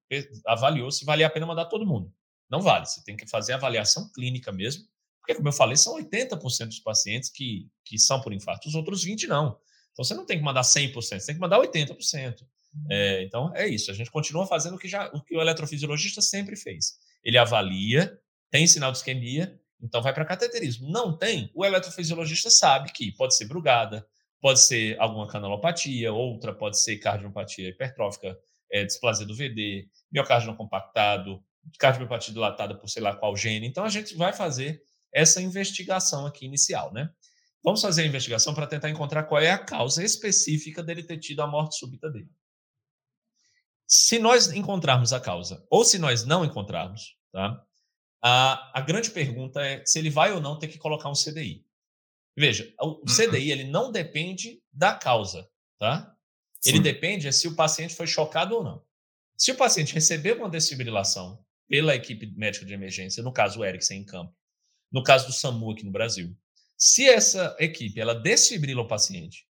Speaker 2: avaliou se valia a pena mandar todo mundo. Não vale, você tem que fazer avaliação clínica mesmo porque, como eu falei, são 80% dos pacientes que, que são por infarto, os outros 20% não. Então, você não tem que mandar 100%, você tem que mandar 80%. É, então, é isso. A gente continua fazendo o que, já, o que o eletrofisiologista sempre fez. Ele avalia, tem sinal de isquemia, então vai para cateterismo. Não tem, o eletrofisiologista sabe que pode ser brugada, pode ser alguma canalopatia, outra pode ser cardiopatia hipertrófica, é, displasia do VD, miocárdio não compactado, cardiopatia dilatada por sei lá qual gene. Então, a gente vai fazer essa investigação aqui inicial, né? Vamos fazer a investigação para tentar encontrar qual é a causa específica dele ter tido a morte súbita dele. Se nós encontrarmos a causa, ou se nós não encontrarmos, tá? A, a grande pergunta é se ele vai ou não ter que colocar um CDI. Veja, o uhum. CDI ele não depende da causa, tá? Ele Sim. depende é se o paciente foi chocado ou não. Se o paciente recebeu uma desfibrilação pela equipe médica de emergência, no caso o Erickson em campo, no caso do SAMU aqui no Brasil. Se essa equipe ela desfibrila o paciente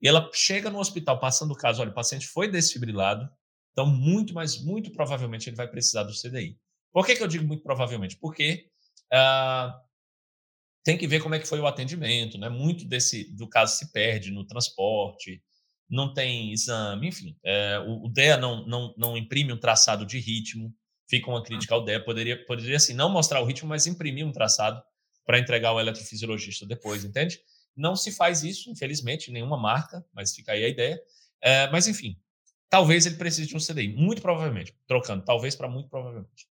Speaker 2: e ela chega no hospital passando o caso, olha, o paciente foi desfibrilado, então muito, mas muito provavelmente ele vai precisar do CDI. Por que, que eu digo muito provavelmente? Porque ah, tem que ver como é que foi o atendimento, né? Muito desse do caso se perde no transporte, não tem exame, enfim. É, o, o DEA não, não, não imprime um traçado de ritmo, fica uma crítica ao DEA. Poderia, poderia assim, não mostrar o ritmo, mas imprimir um traçado para entregar ao eletrofisiologista depois, entende? Não se faz isso, infelizmente, nenhuma marca, mas fica aí a ideia. É, mas, enfim, talvez ele precise de um CDI, muito provavelmente, trocando, talvez para muito provavelmente.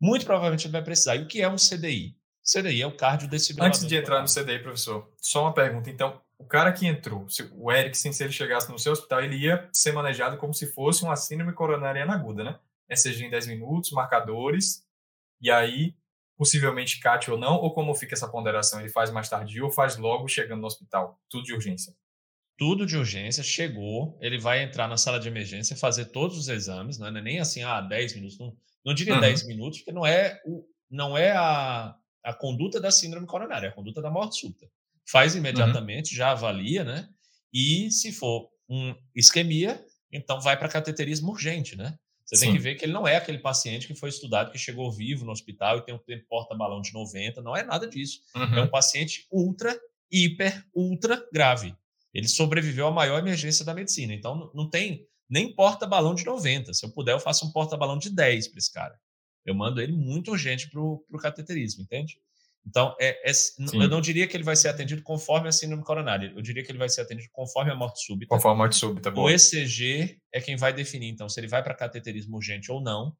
Speaker 2: Muito provavelmente ele vai precisar. E o que é um CDI? CDI é o cardiodesfibrilador.
Speaker 1: Antes de entrar no CDI, professor, só uma pergunta. Então, o cara que entrou, o Erickson, se ele chegasse no seu hospital, ele ia ser manejado como se fosse uma síndrome coronariana aguda, né? ECG em 10 minutos, marcadores, e aí possivelmente CAT ou não, ou como fica essa ponderação? Ele faz mais tarde ou faz logo chegando no hospital? Tudo de urgência?
Speaker 2: Tudo de urgência, chegou, ele vai entrar na sala de emergência, fazer todos os exames, não é nem assim, ah, 10 minutos, não, não diria uhum. 10 minutos, porque não é, o, não é a, a conduta da síndrome coronária, é a conduta da morte súbita. Faz uhum. imediatamente, uhum. já avalia, né? E se for um isquemia, então vai para cateterismo urgente, né? Você Sim. tem que ver que ele não é aquele paciente que foi estudado, que chegou vivo no hospital e tem um porta-balão de 90. Não é nada disso. Uhum. É um paciente ultra, hiper, ultra grave. Ele sobreviveu à maior emergência da medicina. Então, não tem nem porta-balão de 90. Se eu puder, eu faço um porta-balão de 10 para esse cara. Eu mando ele muito urgente para o cateterismo, entende? Então, é, é, eu não diria que ele vai ser atendido conforme a síndrome coronária. Eu diria que ele vai ser atendido conforme a morte súbita.
Speaker 1: Conforme a morte súbita.
Speaker 2: Boa. O ECG é quem vai definir, então, se ele vai para cateterismo urgente ou não.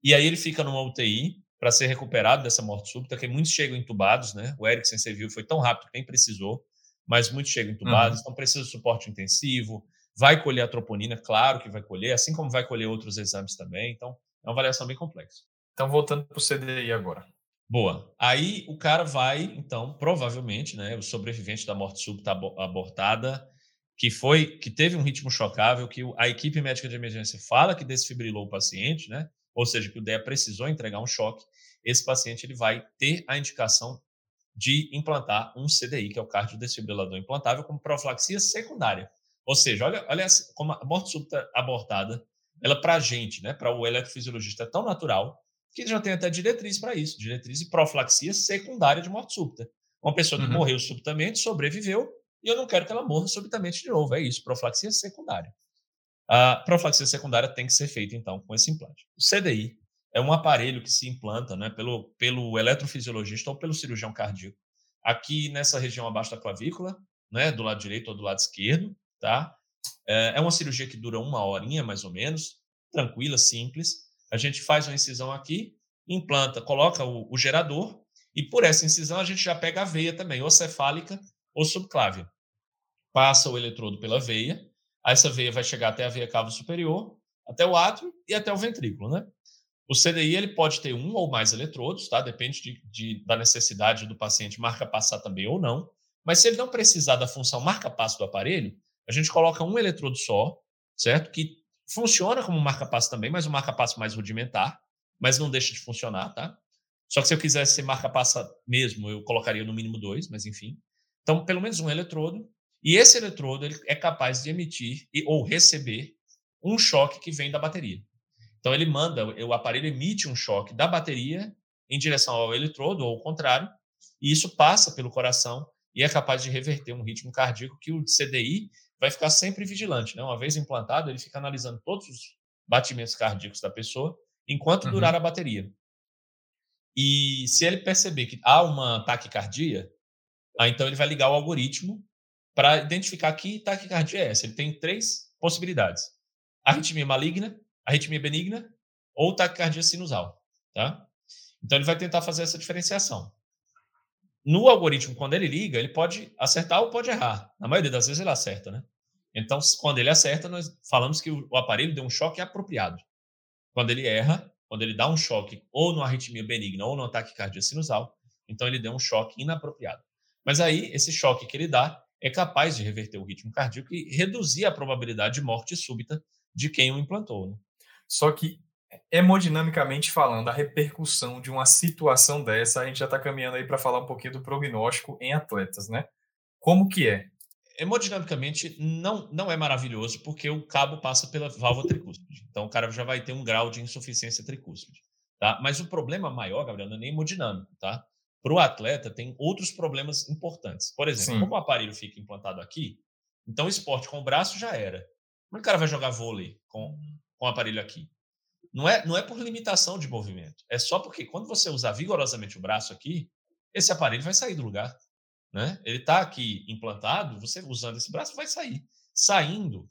Speaker 2: E aí ele fica numa UTI para ser recuperado dessa morte súbita, que muitos chegam entubados, né? O Erickson, você viu, foi tão rápido que nem precisou, mas muitos chegam entubados, uhum. então precisa de suporte intensivo. Vai colher a troponina, claro que vai colher, assim como vai colher outros exames também. Então, é uma avaliação bem complexa.
Speaker 1: Então, voltando para o CDI agora.
Speaker 2: Boa. Aí o cara vai, então, provavelmente, né, o sobrevivente da morte súbita abortada, que foi, que teve um ritmo chocável, que a equipe médica de emergência fala que desfibrilou o paciente, né? Ou seja, que o DEA precisou entregar um choque. Esse paciente ele vai ter a indicação de implantar um CDI, que é o cardiodesfibrilador implantável, como profilaxia secundária. Ou seja, olha, olha como a morte súbita abortada, ela para a gente, né, para o eletrofisiologista é tão natural que já tem até diretriz para isso, diretriz de profilaxia secundária de morte súbita. Uma pessoa que uhum. morreu subitamente, sobreviveu, e eu não quero que ela morra subitamente de novo. É isso, profilaxia secundária. A profilaxia secundária tem que ser feita, então, com esse implante. O CDI é um aparelho que se implanta né, pelo, pelo eletrofisiologista ou pelo cirurgião cardíaco, aqui nessa região abaixo da clavícula, né, do lado direito ou do lado esquerdo. Tá? É, é uma cirurgia que dura uma horinha, mais ou menos, tranquila, simples. A gente faz uma incisão aqui, implanta, coloca o, o gerador, e por essa incisão a gente já pega a veia também, ou cefálica ou subclávia. Passa o eletrodo pela veia, essa veia vai chegar até a veia cava superior, até o átrio e até o ventrículo, né? O CDI ele pode ter um ou mais eletrodos, tá? Depende de, de, da necessidade do paciente marca-passar também ou não. Mas se ele não precisar da função marca-passo do aparelho, a gente coloca um eletrodo só, certo? Que funciona como marca-passo também, mas um marca-passo mais rudimentar, mas não deixa de funcionar, tá? Só que se eu quisesse ser marca-passa mesmo, eu colocaria no mínimo dois, mas enfim. Então, pelo menos um eletrodo. E esse eletrodo ele é capaz de emitir e, ou receber um choque que vem da bateria. Então ele manda, o aparelho emite um choque da bateria em direção ao eletrodo ou ao contrário, e isso passa pelo coração e é capaz de reverter um ritmo cardíaco que o CDI vai ficar sempre vigilante, né? Uma vez implantado, ele fica analisando todos os batimentos cardíacos da pessoa enquanto uhum. durar a bateria. E se ele perceber que há uma taquicardia, aí então ele vai ligar o algoritmo para identificar que taquicardia é essa. Ele tem três possibilidades: arritmia maligna, arritmia benigna ou taquicardia sinusal, tá? Então ele vai tentar fazer essa diferenciação. No algoritmo, quando ele liga, ele pode acertar ou pode errar. Na maioria das vezes ele acerta, né? Então, quando ele acerta, nós falamos que o aparelho deu um choque apropriado. Quando ele erra, quando ele dá um choque ou numa arritmia benigna ou no ataque cardíaco sinusal, então ele deu um choque inapropriado. Mas aí, esse choque que ele dá é capaz de reverter o ritmo cardíaco e reduzir a probabilidade de morte súbita de quem o implantou. Né?
Speaker 1: Só que, hemodinamicamente falando, a repercussão de uma situação dessa, a gente já está caminhando aí para falar um pouquinho do prognóstico em atletas, né? Como que é?
Speaker 2: Hemodinamicamente não, não é maravilhoso, porque o cabo passa pela válvula tricúspide. Então o cara já vai ter um grau de insuficiência tricúspide. Tá? Mas o problema maior, Gabriel, não é nem hemodinâmico. Tá? Para o atleta, tem outros problemas importantes. Por exemplo, Sim. como o aparelho fica implantado aqui, então o esporte com o braço já era. Como é que o cara vai jogar vôlei com, com o aparelho aqui? Não é, não é por limitação de movimento. É só porque quando você usar vigorosamente o braço aqui, esse aparelho vai sair do lugar. Né? Ele está aqui implantado, você usando esse braço vai sair. Saindo,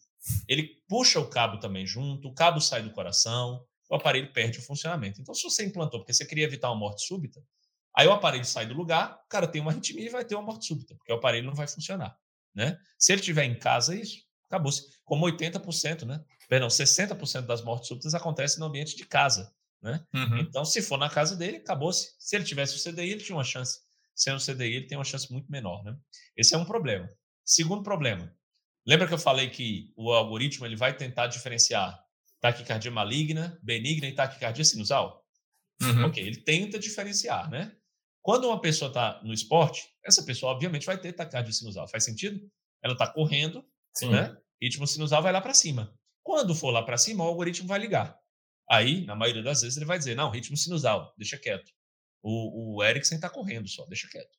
Speaker 2: ele puxa o cabo também junto, o cabo sai do coração, o aparelho perde o funcionamento. Então, se você implantou porque você queria evitar uma morte súbita, aí o aparelho sai do lugar, o cara tem uma arritmia e vai ter uma morte súbita, porque o aparelho não vai funcionar. Né? Se ele tiver em casa, é isso acabou-se. Como 80%, né? Perdão, 60% das mortes súbitas acontecem no ambiente de casa. Né? Uhum. Então, se for na casa dele, acabou-se. Se ele tivesse o CDI, ele tinha uma chance. Sem o CDI, ele tem uma chance muito menor. Né? Esse é um problema. Segundo problema, lembra que eu falei que o algoritmo ele vai tentar diferenciar taquicardia maligna, benigna e taquicardia sinusal? Uhum. Ok, ele tenta diferenciar, né? Quando uma pessoa está no esporte, essa pessoa obviamente vai ter taquicardia sinusal. Faz sentido? Ela está correndo, Sim. né? Ritmo sinusal vai lá para cima. Quando for lá para cima, o algoritmo vai ligar. Aí, na maioria das vezes, ele vai dizer: não, ritmo sinusal, deixa quieto. O, o Ericsson está correndo só, deixa quieto.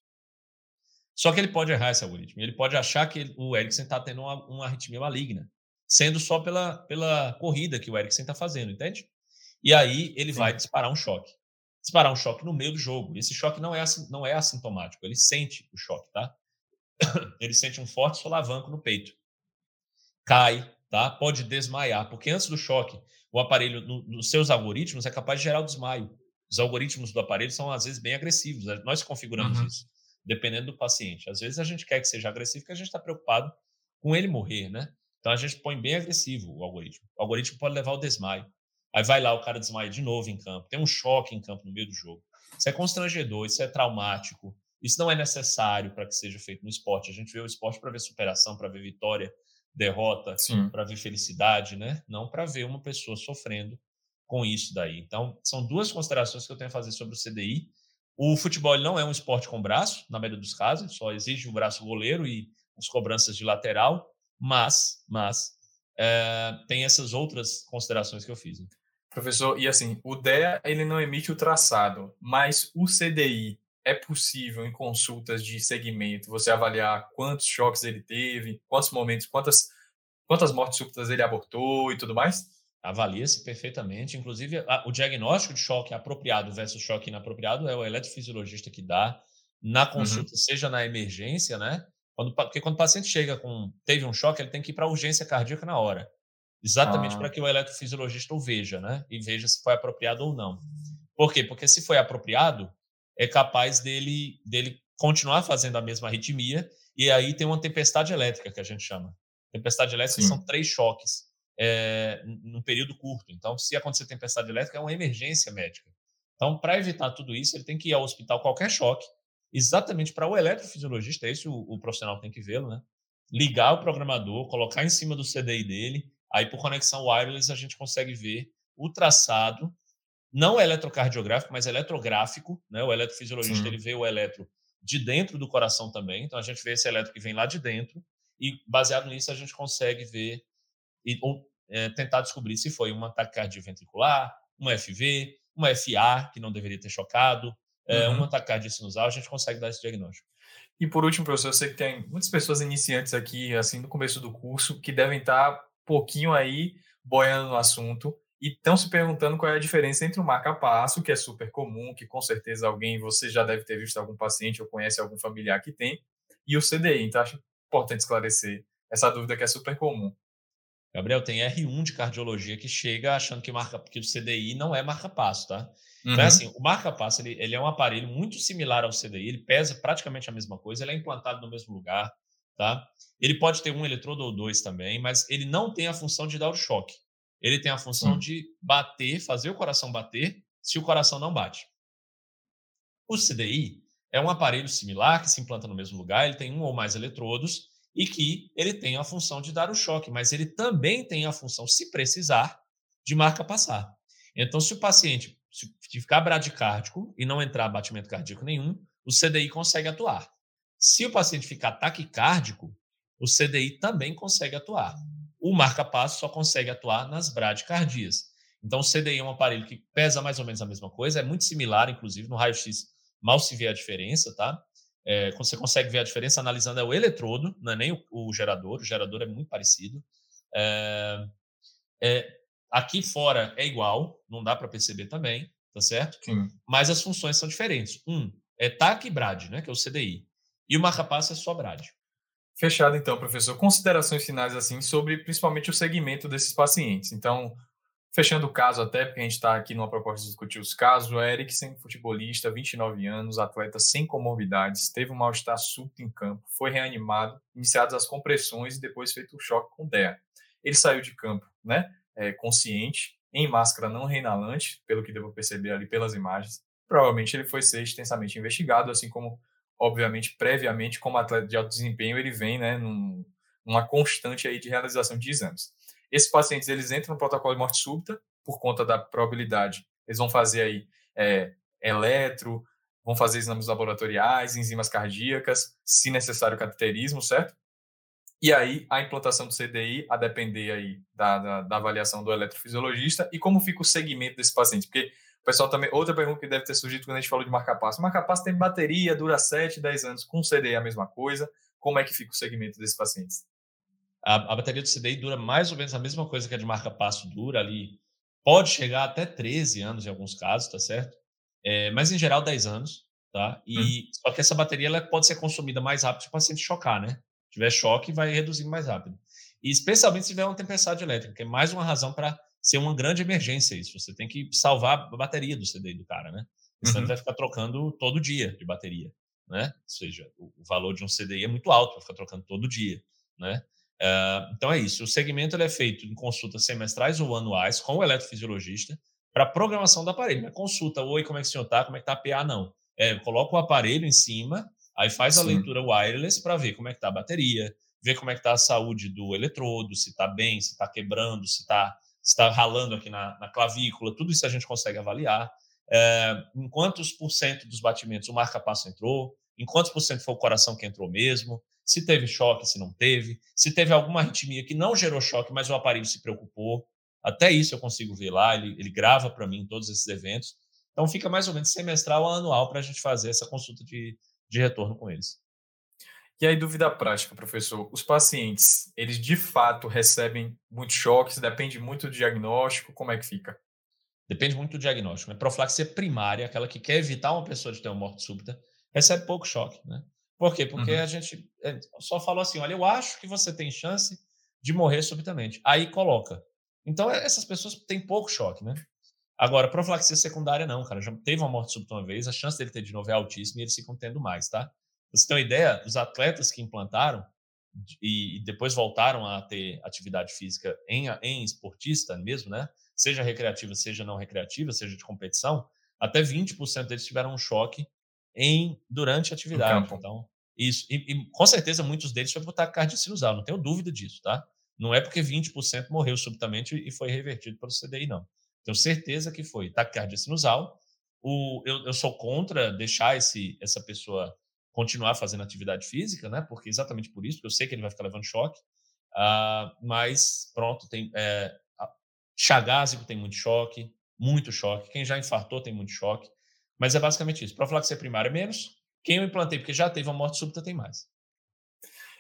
Speaker 2: Só que ele pode errar esse algoritmo. Ele pode achar que o Ericsson está tendo uma, uma arritmia maligna, sendo só pela, pela corrida que o Ericsson está fazendo, entende? E aí ele Sim. vai disparar um choque. Disparar um choque no meio do jogo. Esse choque não é, não é assintomático, ele sente o choque, tá? Ele sente um forte solavanco no peito cai, tá? Pode desmaiar, porque antes do choque, o aparelho, no, nos seus algoritmos, é capaz de gerar o desmaio. Os algoritmos do aparelho são, às vezes, bem agressivos. Né? Nós configuramos uhum. isso, dependendo do paciente. Às vezes, a gente quer que seja agressivo porque a gente está preocupado com ele morrer, né? Então, a gente põe bem agressivo o algoritmo. O algoritmo pode levar ao desmaio. Aí vai lá, o cara desmaia de novo em campo. Tem um choque em campo no meio do jogo. Isso é constrangedor, isso é traumático. Isso não é necessário para que seja feito no esporte. A gente vê o esporte para ver superação, para ver vitória, derrota para ver felicidade, né? Não para ver uma pessoa sofrendo com isso daí. Então, são duas considerações que eu tenho a fazer sobre o CDI. O futebol não é um esporte com braço, na maioria dos casos, só exige o braço goleiro e as cobranças de lateral, mas, mas é, tem essas outras considerações que eu fiz. Né?
Speaker 1: Professor, e assim, o DEA ele não emite o traçado, mas o CDI é possível em consultas de segmento você avaliar quantos choques ele teve, quantos momentos, quantas, quantas mortes súbitas ele abortou e tudo mais?
Speaker 2: Avalia-se perfeitamente. Inclusive, a, o diagnóstico de choque apropriado versus choque inapropriado é o eletrofisiologista que dá na uhum. consulta, uhum. seja na emergência, né? Quando, porque quando o paciente chega com teve um choque, ele tem que ir para a urgência cardíaca na hora. Exatamente ah. para que o eletrofisiologista o veja, né? E veja se foi apropriado ou não. Por quê? Porque se foi apropriado, é capaz dele, dele continuar fazendo a mesma arritmia e aí tem uma tempestade elétrica que a gente chama. Tempestade elétrica Sim. são três choques é, num período curto. Então, se acontecer tempestade elétrica, é uma emergência médica. Então, para evitar tudo isso, ele tem que ir ao hospital qualquer choque, exatamente para o eletrofisiologista, esse o, o profissional tem que vê-lo, né? Ligar o programador, colocar em cima do CDI dele, aí por conexão wireless a gente consegue ver o traçado, não eletrocardiográfico, mas eletrográfico, né? O eletrofisiologista Sim. ele vê o eletro de dentro do coração também, então a gente vê esse eletro que vem lá de dentro e baseado nisso a gente consegue ver e, ou é, tentar descobrir se foi uma taquicardia ventricular, uma FV, uma FA, que não deveria ter chocado, é, uhum. uma taquicardia sinusal, a gente consegue dar esse diagnóstico.
Speaker 1: E por último, professor, eu sei que tem muitas pessoas iniciantes aqui, assim, no começo do curso, que devem estar um pouquinho aí boiando no assunto e estão se perguntando qual é a diferença entre o marca-passo, que é super comum, que com certeza alguém, você já deve ter visto algum paciente ou conhece algum familiar que tem, e o CDI. Então, acho importante esclarecer essa dúvida que é super comum.
Speaker 2: Gabriel, tem R1 de cardiologia que chega achando que, marca, que o CDI não é marca-passo, tá? Uhum. Então, assim, o marca-passo ele, ele, é um aparelho muito similar ao CDI, ele pesa praticamente a mesma coisa, ele é implantado no mesmo lugar, tá? Ele pode ter um eletrodo ou dois também, mas ele não tem a função de dar o choque. Ele tem a função uhum. de bater, fazer o coração bater, se o coração não bate. O CDI é um aparelho similar que se implanta no mesmo lugar, ele tem um ou mais eletrodos, e que ele tem a função de dar o choque, mas ele também tem a função, se precisar, de marca passar. Então, se o paciente ficar bradicárdico e não entrar batimento cardíaco nenhum, o CDI consegue atuar. Se o paciente ficar taquicárdico, o CDI também consegue atuar. O marca-passo só consegue atuar nas bradicardias. Então, o CDI é um aparelho que pesa mais ou menos a mesma coisa, é muito similar, inclusive, no raio-x mal se vê a diferença, tá? É, você consegue ver a diferença analisando é o eletrodo, não é nem o, o gerador, o gerador é muito parecido. É, é, aqui fora é igual, não dá para perceber também, tá certo? Sim. Mas as funções são diferentes. Um é TAC e BRAD, né, que é o CDI. E o marca-passo é só BRAD.
Speaker 1: Fechado então, professor. Considerações finais assim sobre principalmente o segmento desses pacientes. Então, Fechando o caso até, porque a gente está aqui numa proposta de discutir os casos, o Eriksen, futebolista, 29 anos, atleta sem comorbidades, teve um mal-estar súbito em campo, foi reanimado, iniciadas as compressões e depois feito o choque com DEA. Ele saiu de campo, né, é, consciente, em máscara não reinalante, pelo que devo perceber ali pelas imagens. Provavelmente ele foi ser extensamente investigado, assim como, obviamente, previamente, como atleta de alto desempenho, ele vem, né, num, numa constante aí de realização de exames. Esses pacientes eles entram no protocolo de morte súbita por conta da probabilidade. Eles vão fazer aí é, eletro, vão fazer exames laboratoriais, enzimas cardíacas, se necessário cateterismo, certo? E aí a implantação do CDI a depender aí da, da, da avaliação do eletrofisiologista e como fica o segmento desse paciente, porque o pessoal também outra pergunta que deve ter surgido quando a gente falou de marca-passo. Marca-passo tem bateria, dura 7, 10 anos, com CDI é a mesma coisa. Como é que fica o segmento desses pacientes?
Speaker 2: A, a, bateria do CDI dura mais ou menos a mesma coisa que a de marca passo dura ali. Pode chegar até 13 anos em alguns casos, tá certo? É, mas em geral 10 anos, tá? E hum. só que essa bateria ela pode ser consumida mais rápido se o paciente chocar, né? Se tiver choque, vai reduzir mais rápido. E especialmente se tiver uma tempestade elétrica, que é mais uma razão para ser uma grande emergência isso. Você tem que salvar a bateria do CDI do cara, né? Senão uhum. ele vai ficar trocando todo dia de bateria, né? Ou seja, o, o valor de um CDI é muito alto, vai ficar trocando todo dia, né? Uh, então é isso. O segmento é feito em consultas semestrais ou anuais com o eletrofisiologista para programação do aparelho. Não é consulta, oi, como é que o senhor está? Como é que está a PA? Não. É, coloca o aparelho em cima, aí faz a Sim. leitura wireless para ver como é que está a bateria, ver como é que está a saúde do eletrodo, se está bem, se está quebrando, se está se tá ralando aqui na, na, clavícula, tudo isso a gente consegue avaliar. É, em quantos por cento dos batimentos o marca-passo entrou, em quantos por cento foi o coração que entrou mesmo, se teve choque, se não teve, se teve alguma arritmia que não gerou choque, mas o aparelho se preocupou. Até isso eu consigo ver lá, ele, ele grava para mim todos esses eventos. Então fica mais ou menos semestral ou anual para a gente fazer essa consulta de, de retorno com eles.
Speaker 1: E aí, dúvida prática, professor. Os pacientes, eles de fato recebem muitos choques? Depende muito do diagnóstico? Como é que fica?
Speaker 2: Depende muito do diagnóstico. Né? Profilaxia primária, aquela que quer evitar uma pessoa de ter uma morte súbita, recebe pouco choque. Né? Por quê? Porque uhum. a gente é, só falou assim: olha, eu acho que você tem chance de morrer subitamente. Aí coloca. Então, é, essas pessoas têm pouco choque, né? Agora, profilaxia secundária, não, cara. Já teve uma morte súbita uma vez, a chance dele ter de novo é altíssima e eles ficam tendo mais, tá? Você tem uma ideia, os atletas que implantaram e, depois voltaram a ter atividade física em, em esportista mesmo, né? Seja recreativa, seja não recreativa, seja de competição, até 20% deles tiveram um choque em durante a atividade. Então, isso. E, e, com certeza muitos deles foi por taquicardia sinusal, não tenho dúvida disso, tá? Não é porque 20% morreu subitamente e foi revertido pelo CDI, não. Tenho certeza que foi taquicardia sinusal. O, eu, eu sou contra deixar esse, essa pessoa continuar fazendo atividade física, né? Porque exatamente por isso, porque eu sei que ele vai ficar levando choque. Uh, mas pronto, tem é, chagásico tem muito choque, muito choque. Quem já infartou tem muito choque. Mas é basicamente isso. Profilaxia primária menos. Quem eu implantei porque já teve uma morte súbita tem mais.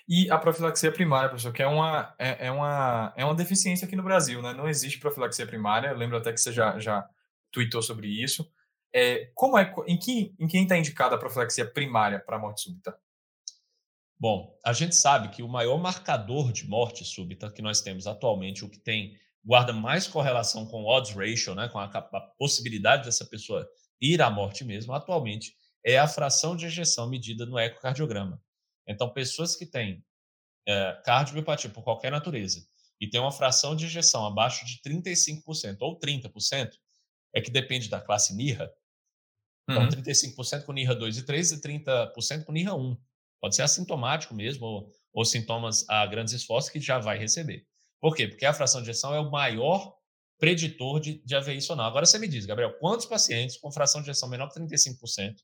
Speaker 1: E a profilaxia primária, professor, que é uma, é, é, uma, é uma deficiência aqui no Brasil, né? Não existe profilaxia primária. Eu lembro até que você já, já tweetou sobre isso. É, como é, em, em quem está indicada a profilaxia primária para morte súbita?
Speaker 2: Bom, a gente sabe que o maior marcador de morte súbita que nós temos atualmente, o que tem guarda mais correlação com odds ratio, né, com a, a possibilidade dessa pessoa ir à morte mesmo, atualmente, é a fração de ejeção medida no ecocardiograma. Então, pessoas que têm é, cardiomiopatia por qualquer natureza e têm uma fração de ejeção abaixo de 35% ou 30%, é que depende da classe NIRA. Então, uhum. 35% com NIRA 2 e 3 e 30% com NIRA 1. Pode ser assintomático mesmo, ou, ou sintomas a grandes esforços que já vai receber. Por quê? Porque a fração de ejeção é o maior preditor de, de AVI sonal. Agora você me diz, Gabriel, quantos pacientes com fração de ejeção menor que 35%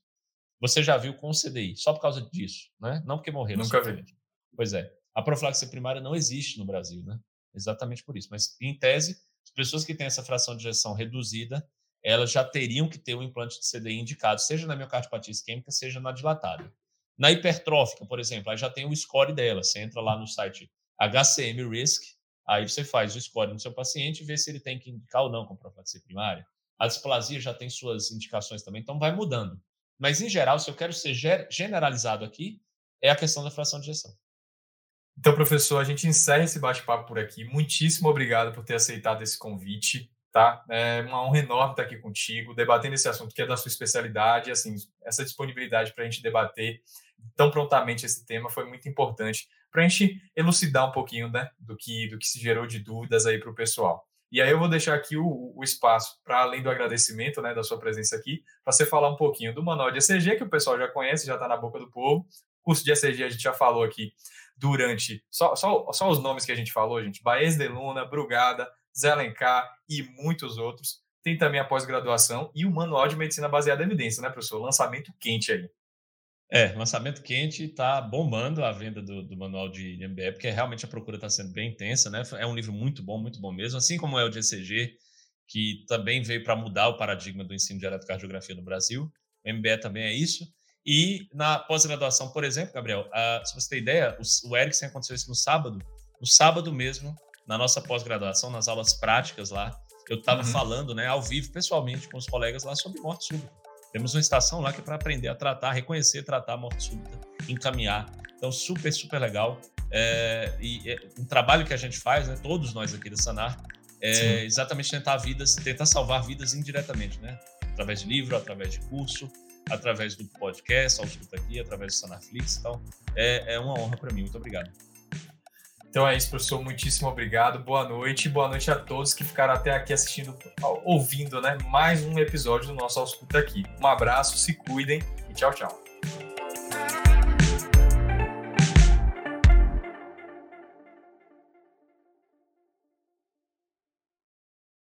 Speaker 2: você já viu com CDI? Só por causa disso, né? Não porque morreram.
Speaker 1: Nunca vi.
Speaker 2: Pois é. A profilaxia primária não existe no Brasil, né? Exatamente por isso. Mas, em tese, as pessoas que têm essa fração de ejeção reduzida, elas já teriam que ter um implante de CDI indicado, seja na miocardiopatia isquêmica, seja na dilatada. Na hipertrófica, por exemplo, aí já tem o score dela. Você entra lá no site HCM Risk, aí você faz o score no seu paciente e vê se ele tem que indicar ou não com profilaxia primária. A displasia já tem suas indicações também, então vai mudando. Mas, em geral, se eu quero ser generalizado aqui, é a questão da fração de injeção.
Speaker 1: Então, professor, a gente encerra esse bate-papo por aqui. Muitíssimo obrigado por ter aceitado esse convite, tá? É uma honra enorme estar aqui contigo, debatendo esse assunto que é da sua especialidade. Assim, essa disponibilidade para a gente debater tão prontamente esse tema foi muito importante para a gente elucidar um pouquinho né, do, que, do que se gerou de dúvidas aí para o pessoal. E aí eu vou deixar aqui o, o espaço, para além do agradecimento né, da sua presença aqui, para você falar um pouquinho do manual de ECG, que o pessoal já conhece, já está na boca do povo. O curso de ECG a gente já falou aqui durante. Só, só, só os nomes que a gente falou, gente: Baez de Luna, Brugada, Zé Alencar e muitos outros. Tem também a pós-graduação e o manual de medicina baseada em evidência, né, professor? Lançamento quente aí.
Speaker 2: É, lançamento quente está bombando a venda do, do, manual de MBE, porque realmente a procura está sendo bem intensa, né? É um livro muito bom, muito bom mesmo, assim como é o de ECG, que também veio para mudar o paradigma do ensino de eletrocardiografia no Brasil. O MBE também é isso. E na pós-graduação, por exemplo, Gabriel, uh, se você tem ideia, o, o Erickson aconteceu isso no sábado. No sábado mesmo, na nossa pós-graduação, nas aulas práticas lá, eu estava uhum. falando, né, ao vivo, pessoalmente, com os colegas lá sobre morte súbita. Temos uma estação lá que é para aprender a tratar, reconhecer, tratar a morte súbita, encaminhar. Então, super, super legal. É, e é um trabalho que a gente faz, né, todos nós aqui da Sanar, é Sim. exatamente tentar vidas, tentar salvar vidas indiretamente, né? Através de livro, através de curso, através do podcast, ao escuta aqui, através do Sanarflix. Então, é, é uma honra para mim. Muito obrigado.
Speaker 1: Então é isso, professor. Muitíssimo obrigado. Boa noite. Boa noite a todos que ficaram até aqui assistindo, ouvindo, né? Mais um episódio do nosso Ausculta aqui. Um abraço, se cuidem e tchau, tchau.